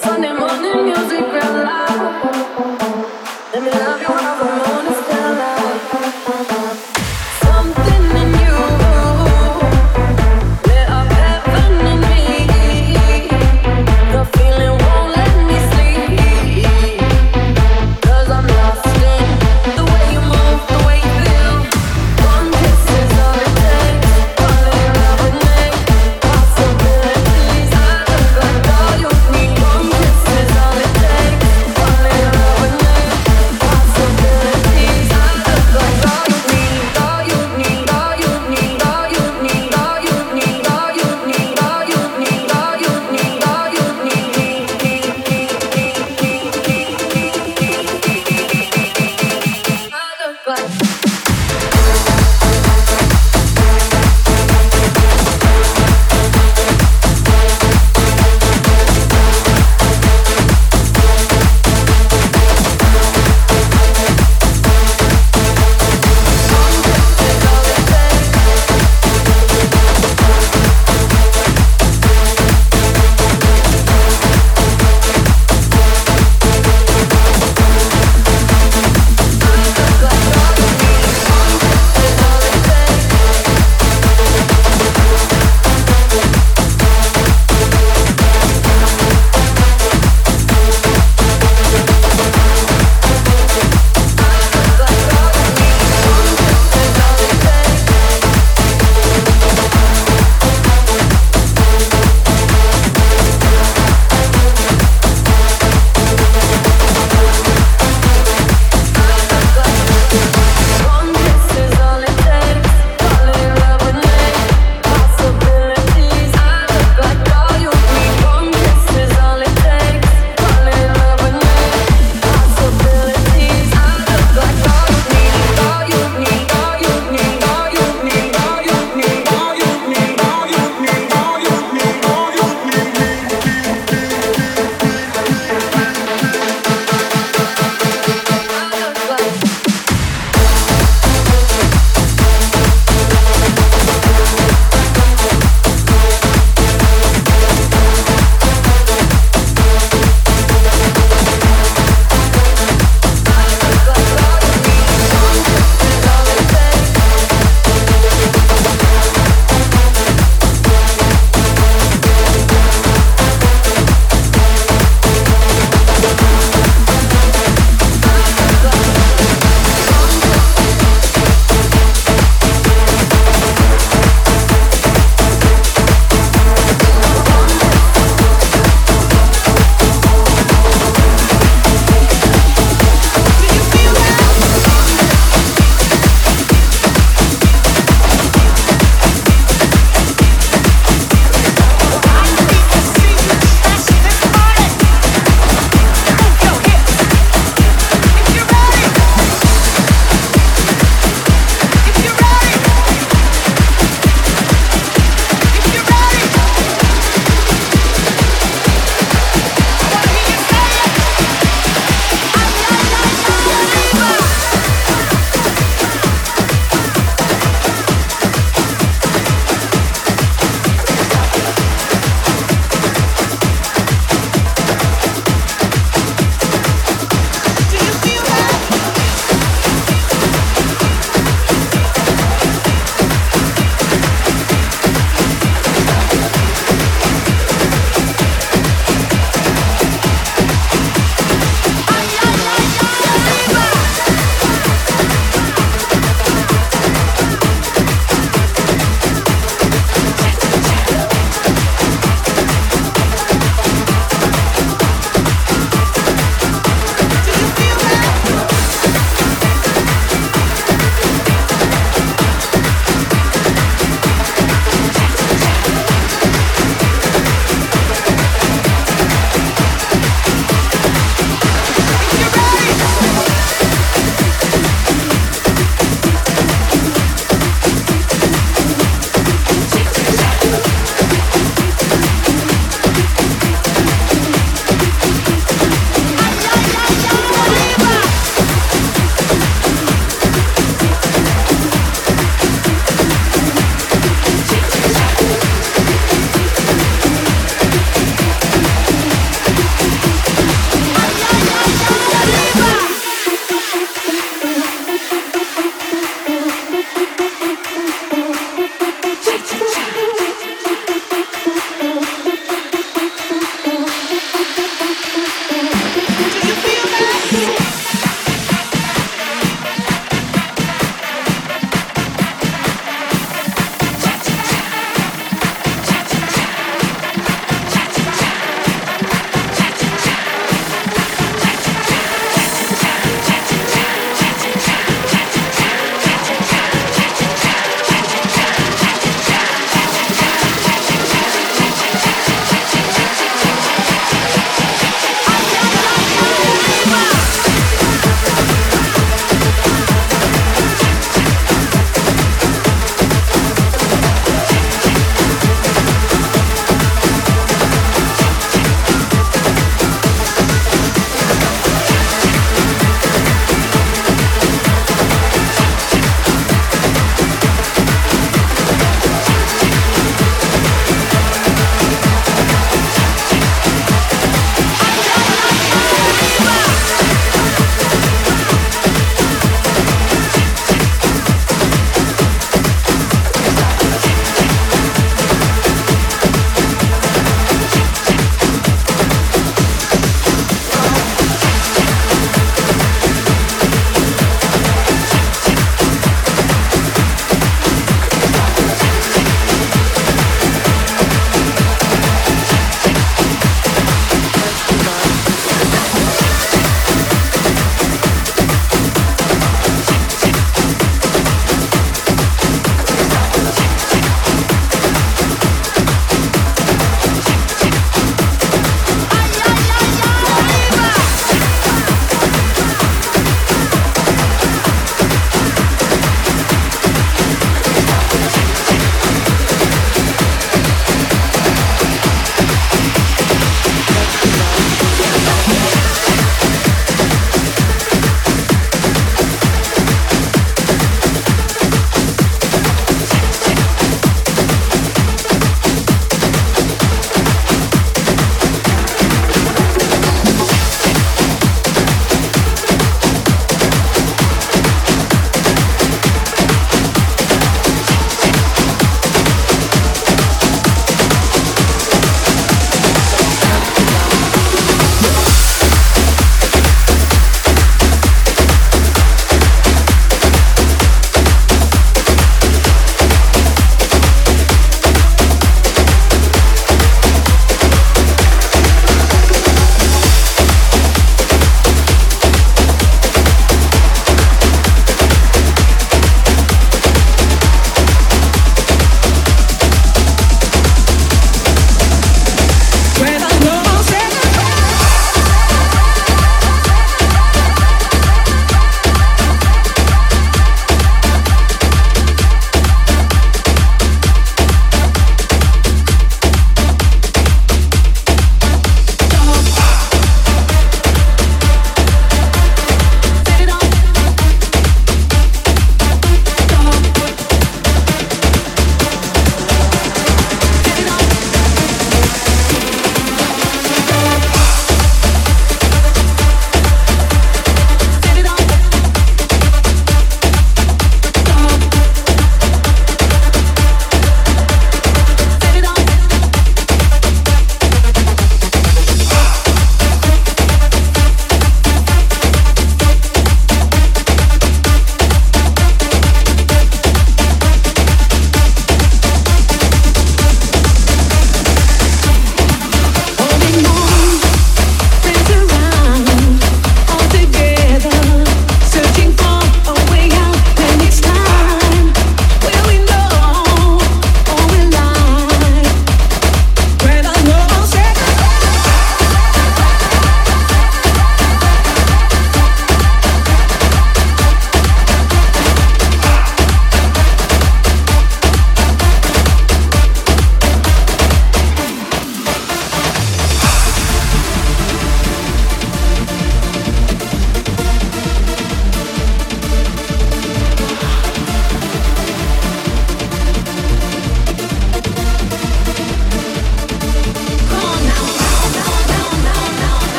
Sunday morning music real loud.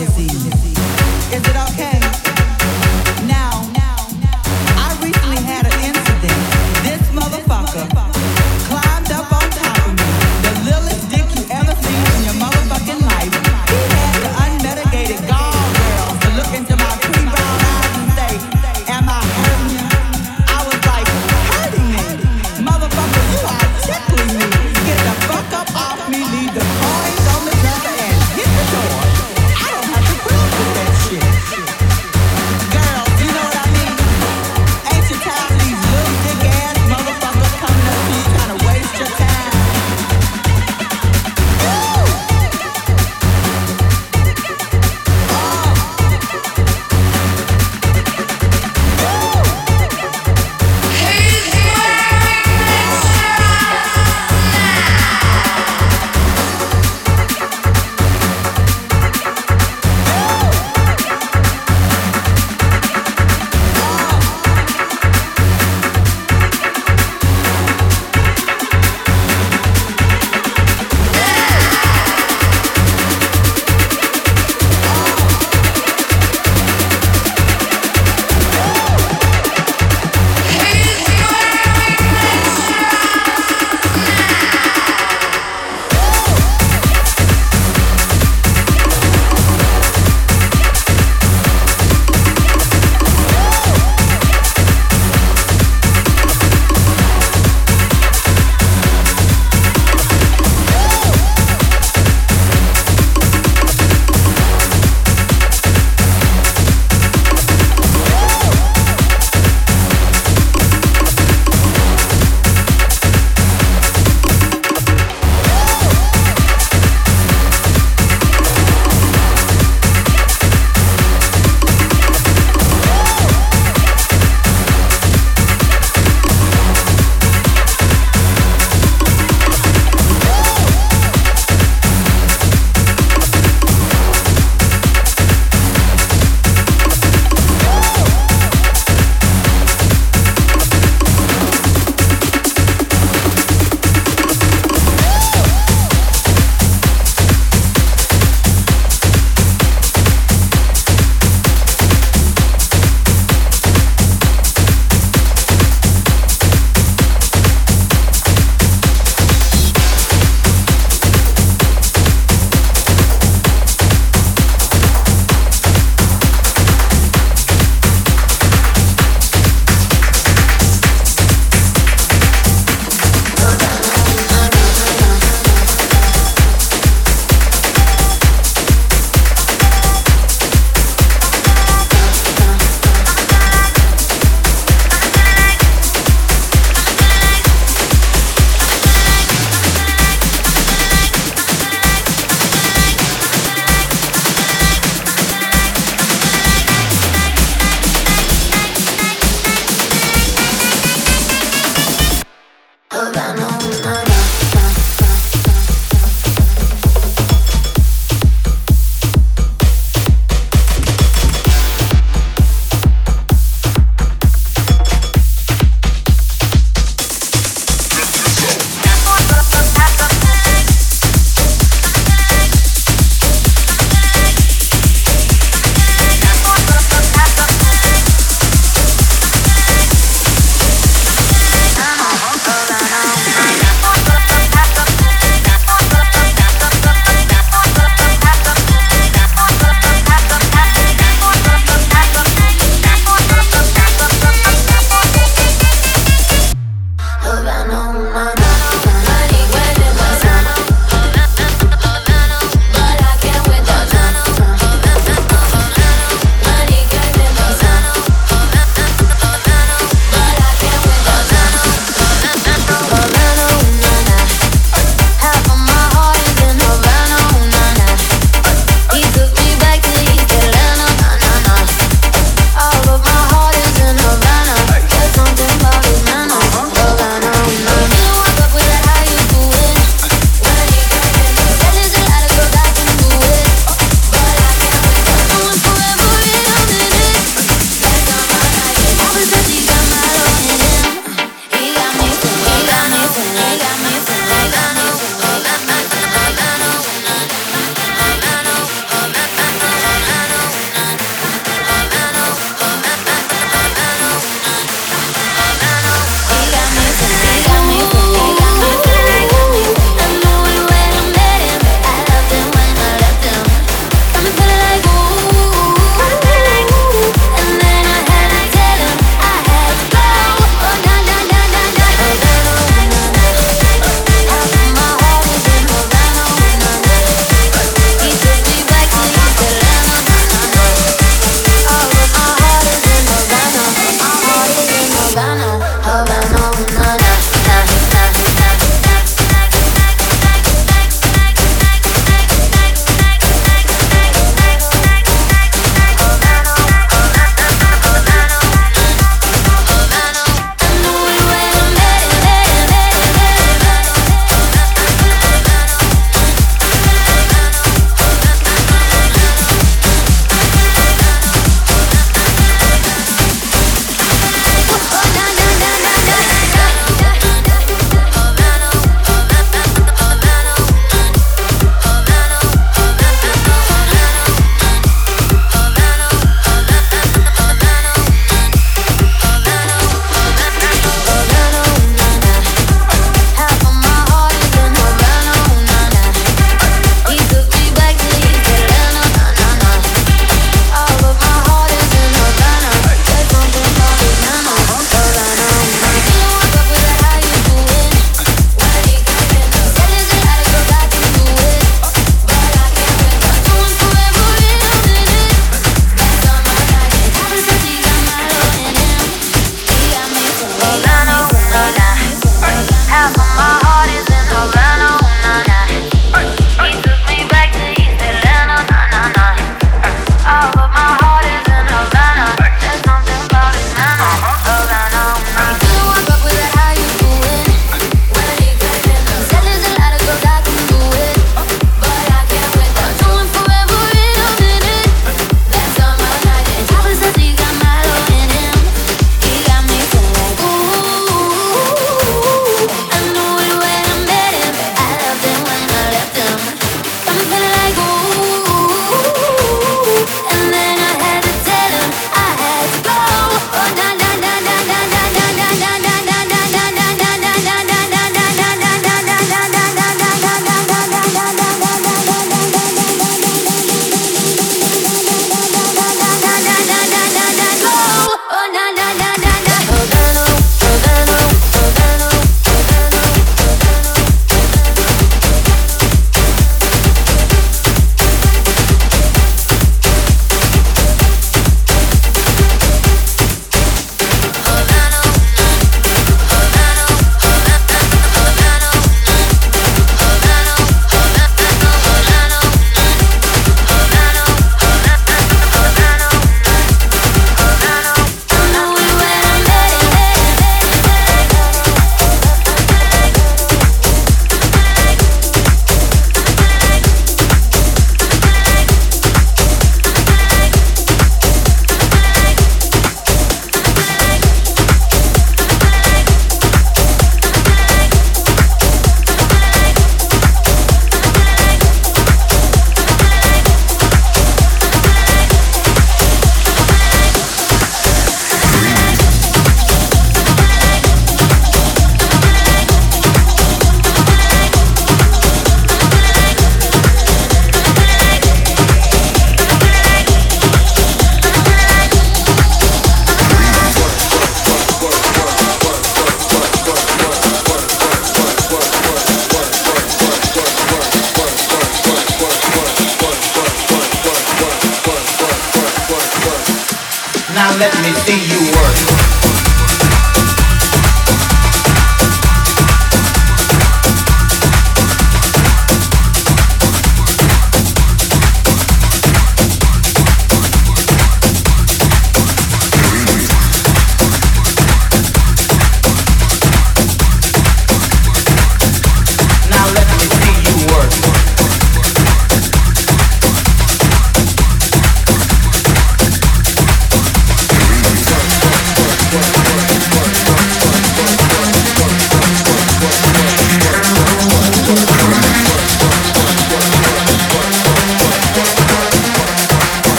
Evening. Is it okay?